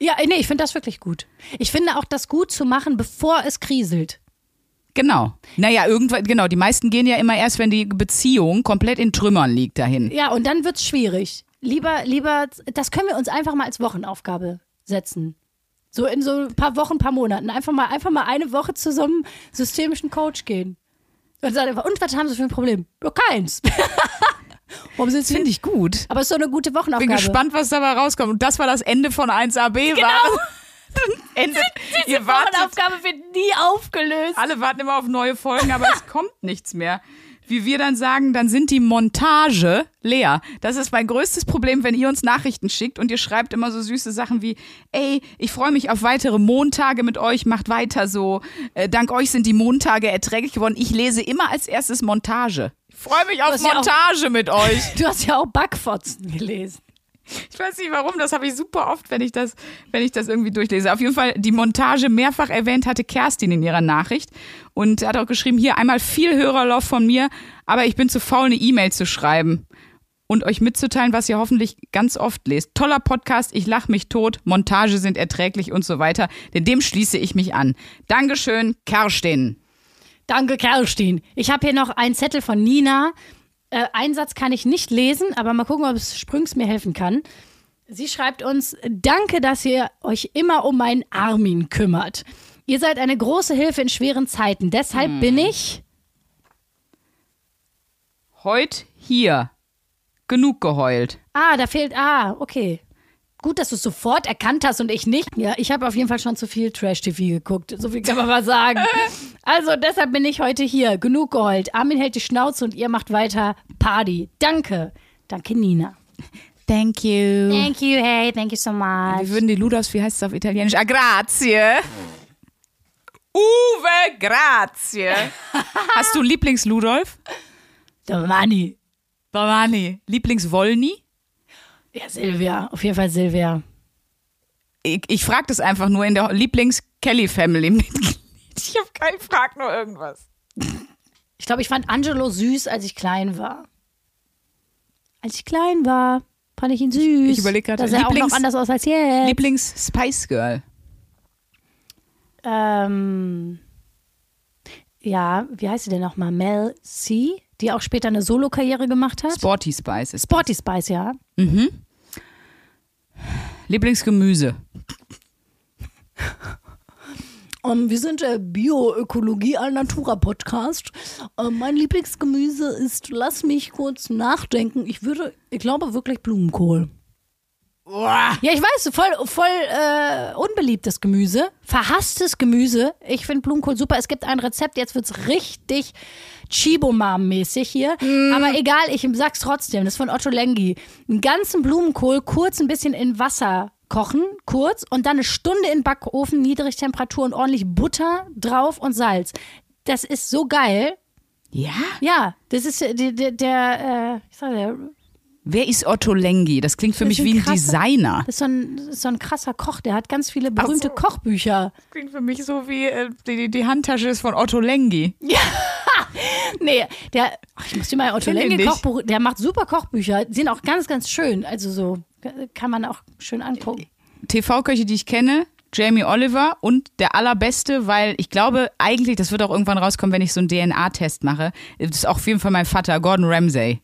Ja, nee, ich finde das wirklich gut. Ich finde auch das gut zu machen, bevor es kriselt. Genau. Naja, irgendwann, genau, die meisten gehen ja immer erst, wenn die Beziehung komplett in Trümmern liegt dahin. Ja, und dann wird's schwierig. Lieber, lieber, das können wir uns einfach mal als Wochenaufgabe setzen. So in so ein paar Wochen, paar Monaten. Einfach mal, einfach mal eine Woche zu so einem systemischen Coach gehen. Und sagen einfach, und was haben Sie für ein Problem? Ja, keins. Warum sind finde ich gut. Aber es ist so eine gute Wochenaufgabe. Bin gespannt, was dabei rauskommt. Und das war das Ende von 1AB. Genau. War. Ende. Ihr wartet. Wochenaufgabe wird nie aufgelöst. Alle warten immer auf neue Folgen, aber es kommt nichts mehr. Wie wir dann sagen, dann sind die Montage leer. Das ist mein größtes Problem, wenn ihr uns Nachrichten schickt und ihr schreibt immer so süße Sachen wie, ey, ich freue mich auf weitere Montage mit euch, macht weiter so. Äh, dank euch sind die Montage erträglich geworden. Ich lese immer als erstes Montage. Ich freue mich auf hast ja auch- Montage mit euch. Du hast ja auch Backfotzen gelesen. Ich weiß nicht warum, das habe ich super oft, wenn ich das, wenn ich das irgendwie durchlese. Auf jeden Fall die Montage mehrfach erwähnt hatte Kerstin in ihrer Nachricht und hat auch geschrieben, hier einmal viel Hörerlauf von mir, aber ich bin zu faul, eine E-Mail zu schreiben und euch mitzuteilen, was ihr hoffentlich ganz oft lest. Toller Podcast, ich lach mich tot, Montage sind erträglich und so weiter. Denn dem schließe ich mich an. Dankeschön, Kerstin. Danke, Kerstin. Ich habe hier noch einen Zettel von Nina. Äh, einen Satz kann ich nicht lesen, aber mal gucken, ob es Sprüngs mir helfen kann. Sie schreibt uns, danke, dass ihr euch immer um meinen Armin kümmert. Ihr seid eine große Hilfe in schweren Zeiten. Deshalb bin ich. Heut hier. Genug geheult. Ah, da fehlt. Ah, okay. Gut, dass du es sofort erkannt hast und ich nicht. Ja, ich habe auf jeden Fall schon zu viel Trash-TV geguckt. So viel kann man mal sagen. Also, deshalb bin ich heute hier. Genug geheult. Armin hält die Schnauze und ihr macht weiter Party. Danke. Danke, Nina. Thank you. Thank you, hey, thank you so much. Wie würden die Ludos, wie heißt es auf Italienisch? Ah, grazie. Uwe, grazie. Hast du einen Lieblings-Ludolf? Domani. Bavani. Lieblings-Wolny? Ja, Silvia. Auf jeden Fall Silvia. Ich, ich frage das einfach nur in der Lieblings-Kelly-Family-Mitglied. Ich habe keinen, frag nur irgendwas. Ich glaube, ich fand Angelo süß, als ich klein war. Als ich klein war, fand ich ihn süß. ich überleg grad, Da sah er auch noch anders aus als jetzt. Lieblings-Spice-Girl? ähm, ja, wie heißt sie denn nochmal? Mel C, die auch später eine Solo-Karriere gemacht hat. Sporty Spice ist. Sporty Spice, ja. Lieblingsgemüse? Ähm, wir sind der Bioökologie Alnatura Podcast. Ähm, mein Lieblingsgemüse ist, lass mich kurz nachdenken. Ich würde, ich glaube wirklich Blumenkohl. Ja, ich weiß, voll, voll äh, unbeliebtes Gemüse, verhasstes Gemüse. Ich finde Blumenkohl super. Es gibt ein Rezept, jetzt wird's richtig Chibomam-mäßig hier. Aber egal, ich sag's trotzdem. Das ist von Otto Lengi. Einen ganzen Blumenkohl kurz ein bisschen in Wasser kochen, kurz, und dann eine Stunde in Backofen, Niedrigtemperatur und ordentlich Butter drauf und Salz. Das ist so geil. Ja? Ja, das ist äh, der, der, der äh, ich sag, der Wer ist Otto Lengi? Das klingt für Das mich ist wie ein krasser- Designer. Das ist, so ein, das ist so ein krasser Koch, der hat ganz viele berühmte so. Kochbücher. Das klingt für mich so wie äh, die, die, Handtasche ist von Otto Lengi. Nee, der, ach, ich muss dir mal Otto nicht. Kochbuch, der macht super Kochbücher, die sind auch ganz, ganz schön. Also so, kann man auch schön angucken. TV-Köche, die ich kenne, Jamie Oliver und der allerbeste, weil ich glaube eigentlich, das wird auch irgendwann rauskommen, wenn ich so einen DNA-Test mache, das ist auch auf jeden Fall mein Vater, Gordon Ramsay.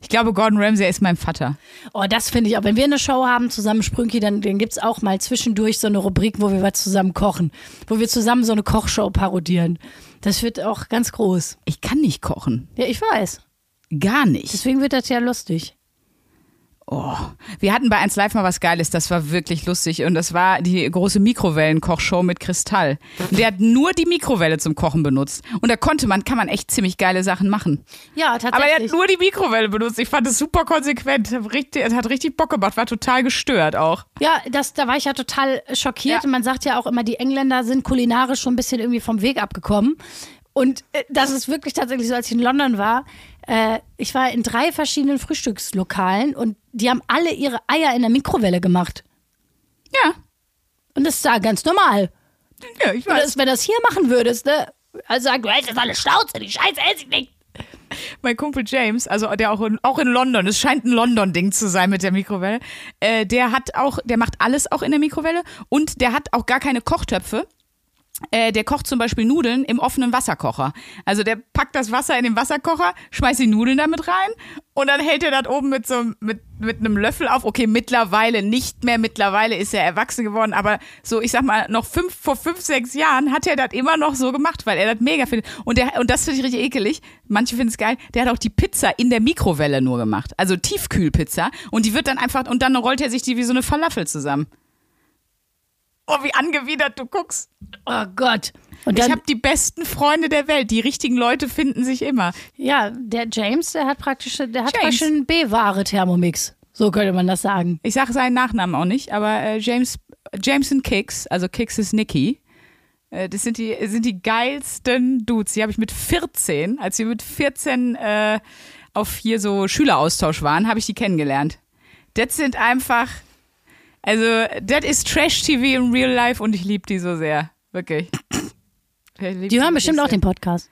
Ich glaube, Gordon Ramsay ist mein Vater. Oh, das finde ich auch. Wenn wir eine Show haben zusammen, Sprünki, dann, dann gibt es auch mal zwischendurch so eine Rubrik, wo wir was zusammen kochen. Wo wir zusammen so eine Kochshow parodieren. Das wird auch ganz groß. Ich kann nicht kochen. Ja, ich weiß. Gar nicht. Deswegen wird das ja lustig. Oh. Wir hatten bei 1 Live mal was Geiles, das war wirklich lustig. Und das war die große Mikrowellenkochshow mit Kristall. Und der hat nur die Mikrowelle zum Kochen benutzt. Und da konnte man, kann man echt ziemlich geile Sachen machen. Ja, Aber er tatsächlich. hat nur die Mikrowelle benutzt. Ich fand es super konsequent. Richtig, es hat richtig Bock gemacht, war total gestört auch. Ja, das, da war ich ja total schockiert. Ja. Man sagt ja auch immer, die Engländer sind kulinarisch schon ein bisschen irgendwie vom Weg abgekommen. Und äh, das ist wirklich tatsächlich so, als ich in London war. Äh, ich war in drei verschiedenen Frühstückslokalen und die haben alle ihre Eier in der Mikrowelle gemacht. Ja, Und das ist da ganz normal. ja ich weiß. das, wenn du das hier machen würdest, ne? Also sagen, du hältst jetzt alle Schnauze, die Scheiße esse ich nicht. mein Kumpel James, also der auch in, auch in London, es scheint ein London-Ding zu sein mit der Mikrowelle, äh, der hat auch, der macht alles auch in der Mikrowelle und der hat auch gar keine Kochtöpfe. Äh, der kocht zum Beispiel Nudeln im offenen Wasserkocher. Also der packt das Wasser in den Wasserkocher, schmeißt die Nudeln damit rein und dann hält er das oben mit so mit, mit einem Löffel auf. Okay, mittlerweile nicht mehr, mittlerweile ist er erwachsen geworden, aber so, ich sag mal, noch fünf, vor fünf, sechs Jahren hat er das immer noch so gemacht, weil er das mega findet. Und, der, und das finde ich richtig ekelig. Manche finden es geil. Der hat auch die Pizza in der Mikrowelle nur gemacht. Also Tiefkühlpizza. Und die wird dann einfach, und dann rollt er sich die wie so eine Falafel zusammen. Oh, wie angewidert du guckst. Oh Gott. Und Ich dann, habe die besten Freunde der Welt. Die richtigen Leute finden sich immer. ja, der James, der hat praktisch, der hat James. praktisch einen B-Ware Thermomix. So könnte man das sagen. Ich sage seinen Nachnamen auch nicht, aber äh, James Jameson Kicks, also Kicks ist Nicky. Äh, das sind die, sind die geilsten Dudes. Die habe ich mit 14, als wir mit 14 äh, auf hier so Schüleraustausch waren, habe ich die kennengelernt. Das sind einfach, also das ist Trash-TV in Real Life und ich liebe die so sehr. Wirklich. Die hören bestimmt auch den Podcast.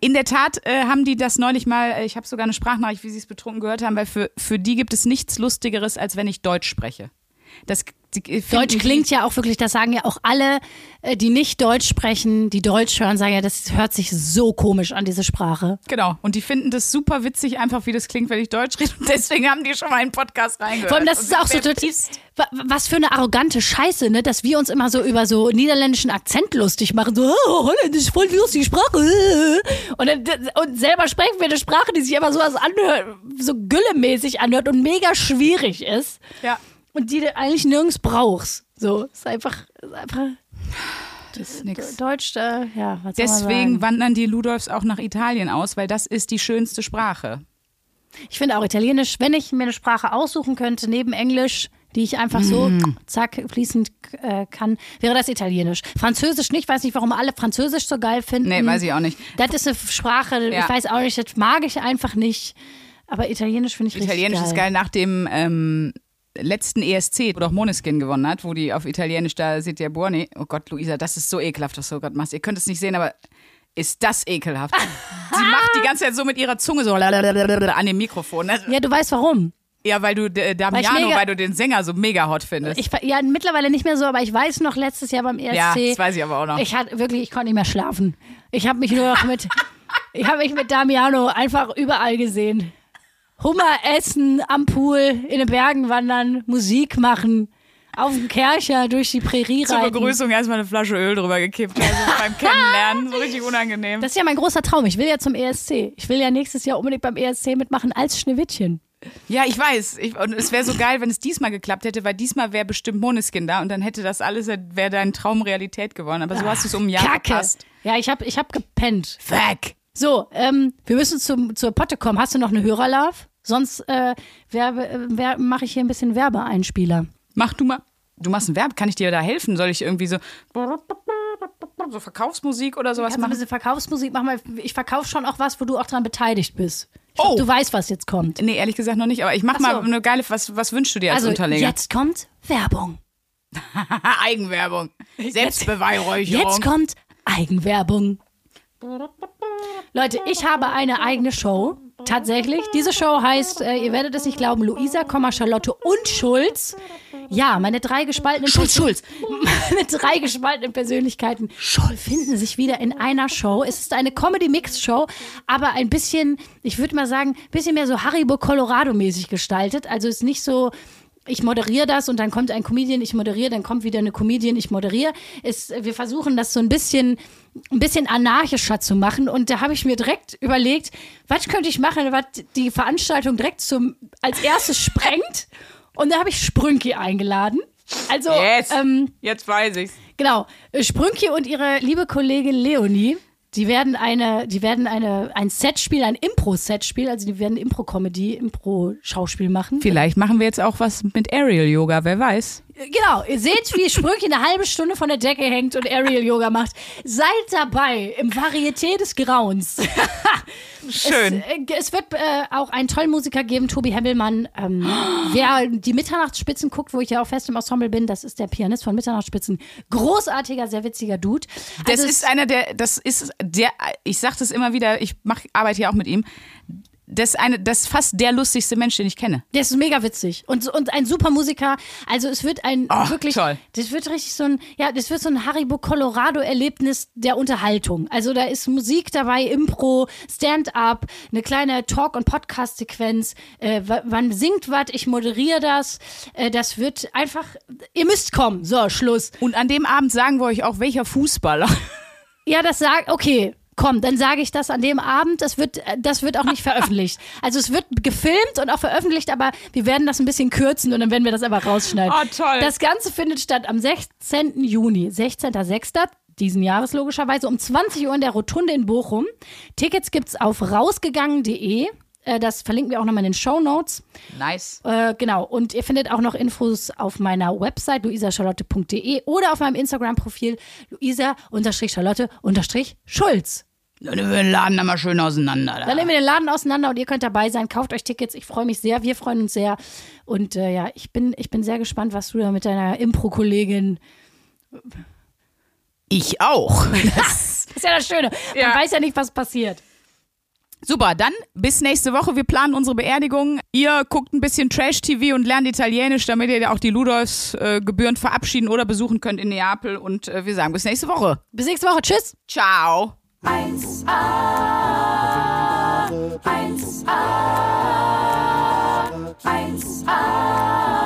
In der Tat äh, haben die das neulich mal, äh, ich habe sogar eine Sprachnachricht, wie sie es betrunken gehört haben, weil für, für die gibt es nichts Lustigeres, als wenn ich Deutsch spreche. Das Deutsch die- klingt ja auch wirklich, das sagen ja auch alle, äh, die nicht Deutsch sprechen, die Deutsch hören, sagen ja, das hört sich so komisch an, diese Sprache. Genau. Und die finden das super witzig, einfach wie das klingt, wenn ich Deutsch rede. Und deswegen haben die schon mal in den Podcast reingehört. Vor allem, das ist auch so wa- was für eine arrogante Scheiße, ne, dass wir uns immer so über so niederländischen Akzent lustig machen, so, oh, Holländisch, voll die lustige Sprache. Und, dann, und selber sprechen wir eine Sprache, die sich immer so was anhört, so güllemäßig anhört und mega schwierig ist. Ja. Und die du eigentlich nirgends brauchst. So, ist einfach, ist einfach Das ist nix. Deutsch, äh, ja, was Deswegen wandern die Ludolfs auch nach Italien aus, weil das ist die schönste Sprache. Ich finde auch Italienisch, wenn ich mir eine Sprache aussuchen könnte, neben Englisch, die ich einfach so Mm. zack fließend äh, kann, wäre das Italienisch. Französisch nicht, weiß nicht, warum alle Französisch so geil finden. Nee, weiß ich auch nicht. Das ist eine Sprache, Ja. ich weiß auch nicht, das mag ich einfach nicht. Aber Italienisch finde ich Italienisch richtig ist geil nach dem ähm, letzten ESC, wo doch Moneskin gewonnen hat, wo die auf Italienisch da seht ihr Buoni. Oh Gott, Luisa, das ist so ekelhaft, was du gerade machst. Ihr könnt es nicht sehen, aber ist das ekelhaft. Sie macht die ganze Zeit so mit ihrer Zunge so an dem Mikrofon. ne? Ja, du weißt warum. Ja, weil du äh, Damiano, mega- weil du den Sänger so mega hot findest. Ich, ja, mittlerweile nicht mehr so, aber ich weiß noch letztes Jahr beim ESC. ja, das weiß ich aber auch noch. Ich hatte wirklich, ich konnte nicht mehr schlafen. Ich habe mich nur noch mit, ich habe mich mit Damiano einfach überall gesehen. Hummer essen, am Pool, in den Bergen wandern, Musik machen, auf dem Kercher durch die Prärie Zur reiten. Begrüßung erstmal eine Flasche Öl drüber gekippt. Also beim Kennenlernen, so richtig unangenehm. Das ist ja mein großer Traum. Ich will ja zum ESC. Ich will ja nächstes Jahr unbedingt beim ESC mitmachen als Schneewittchen. Ja, ich weiß. Ich, und es wäre so geil, wenn es diesmal geklappt hätte, weil diesmal wäre bestimmt Moneskin da und dann hätte das alles, wäre dein Traum Realität geworden. Aber so hast du es um ein Jahr Kacke. verpasst. Ja, ich habe ich hab gepennt. Fuck. So, ähm, wir müssen zum, zur Potte kommen. Hast du noch eine Hörerlove? Sonst äh, werbe- äh, wer- mache ich hier ein bisschen Werbeeinspieler. Mach du mal. Du machst ein Verb, kann ich dir da helfen? Soll ich irgendwie so so Verkaufsmusik oder sowas Kannst du ein machen? bisschen Verkaufsmusik machen? Ich verkaufe schon auch was, wo du auch dran beteiligt bist. Ich glaub, Oh. Du weißt, was jetzt kommt. Nee, ehrlich gesagt noch nicht, aber ich mach Ach so. mal eine geile, was, was wünschst du dir als Also, Unterleger? jetzt kommt Werbung. Eigenwerbung. Selbstbeweihräucherung. Jetzt kommt Eigenwerbung. Leute, ich habe eine eigene Show. Tatsächlich. Diese Show heißt, äh, ihr werdet es nicht glauben, Luisa, Charlotte und Schulz. Ja, meine drei gespaltenen Schulz, Schulz. meine drei gespaltenen Persönlichkeiten finden sich wieder in einer Show. Es ist eine Comedy-Mix-Show, aber ein bisschen, ich würde mal sagen, ein bisschen mehr so Haribo Colorado-mäßig gestaltet. Also ist nicht so, ich moderiere das und dann kommt ein Comedian, ich moderiere, dann kommt wieder eine Comedian, ich moderiere. Es, wir versuchen das so ein bisschen, ein bisschen anarchischer zu machen und da habe ich mir direkt überlegt, was könnte ich machen, was die Veranstaltung direkt zum, als erstes sprengt. Und da habe ich Sprünki eingeladen. Also, Yes. ähm, Jetzt weiß ich's. Genau. Sprünki und ihre liebe Kollegin Leonie, die werden eine, die werden eine, ein Set spielen, ein Impro-Set spielen, also die werden Impro-Comedy, Impro-Schauspiel machen. Vielleicht machen wir jetzt auch was mit Aerial Yoga, wer weiß. Genau, ihr seht, wie Sprünki eine halbe Stunde von der Decke hängt und Aerial-Yoga macht. Seid dabei im Varieté des Grauens. Schön. Es, äh, es wird äh, auch einen tollen Musiker geben, Tobi Hemmelmann. Ähm, wer die Mitternachtsspitzen guckt, wo ich ja auch fest im Ensemble bin, das ist der Pianist von Mitternachtsspitzen. Großartiger, sehr witziger Dude. Das Also ist einer der, das ist der, ich sag das immer wieder, ich mach, arbeite ja auch mit ihm. Das ist, eine, das ist fast der lustigste Mensch, den ich kenne. Der ist mega witzig und, und ein super Musiker. Also es wird ein Oh, wirklich, toll. das wird richtig so ein, ja, das wird so ein Haribo Colorado Erlebnis der Unterhaltung. Also da ist Musik dabei, Impro, Stand-up, eine kleine Talk- und Podcast-Sequenz. Äh, wa- man singt was, ich moderiere das. Äh, das wird einfach, ihr müsst kommen. So, Schluss. Und an dem Abend sagen wir euch auch, welcher Fußballer. Ja, das sagt, okay. Komm, dann sage ich das an dem Abend. Das wird, äh, das wird auch nicht veröffentlicht. Also es wird gefilmt und auch veröffentlicht, aber wir werden das ein bisschen kürzen und dann werden wir das einfach rausschneiden. Oh, toll. Das Ganze findet statt am 16. Juni, 16.06. diesen Jahres logischerweise, um 20 Uhr in der Rotunde in Bochum. Tickets gibt's auf rausgegangen.de. Äh, Das verlinken wir auch nochmal in den Show Notes. Nice. Äh, genau, und ihr findet auch noch Infos auf meiner Website luisacharlotte.de oder auf meinem Instagram-Profil luisa-charlotte-schulz. Dann nehmen wir den Laden einmal schön auseinander. Da. Dann nehmen wir den Laden auseinander und ihr könnt dabei sein. Kauft euch Tickets. Ich freue mich sehr. Wir freuen uns sehr. Und äh, ja, ich bin, ich bin sehr gespannt, was du da mit deiner Impro-Kollegin. Ich auch. Das ist ja das Schöne. Man Ja. weiß ja nicht, was passiert. Super, dann bis nächste Woche. Wir planen unsere Beerdigung. Ihr guckt ein bisschen Trash-TV und lernt Italienisch, damit ihr auch die Ludolfs äh, gebührend verabschieden oder besuchen könnt in Neapel. Und äh, wir sagen bis nächste Woche. Bis nächste Woche. Tschüss. Ciao. 1a, 1a, 1a,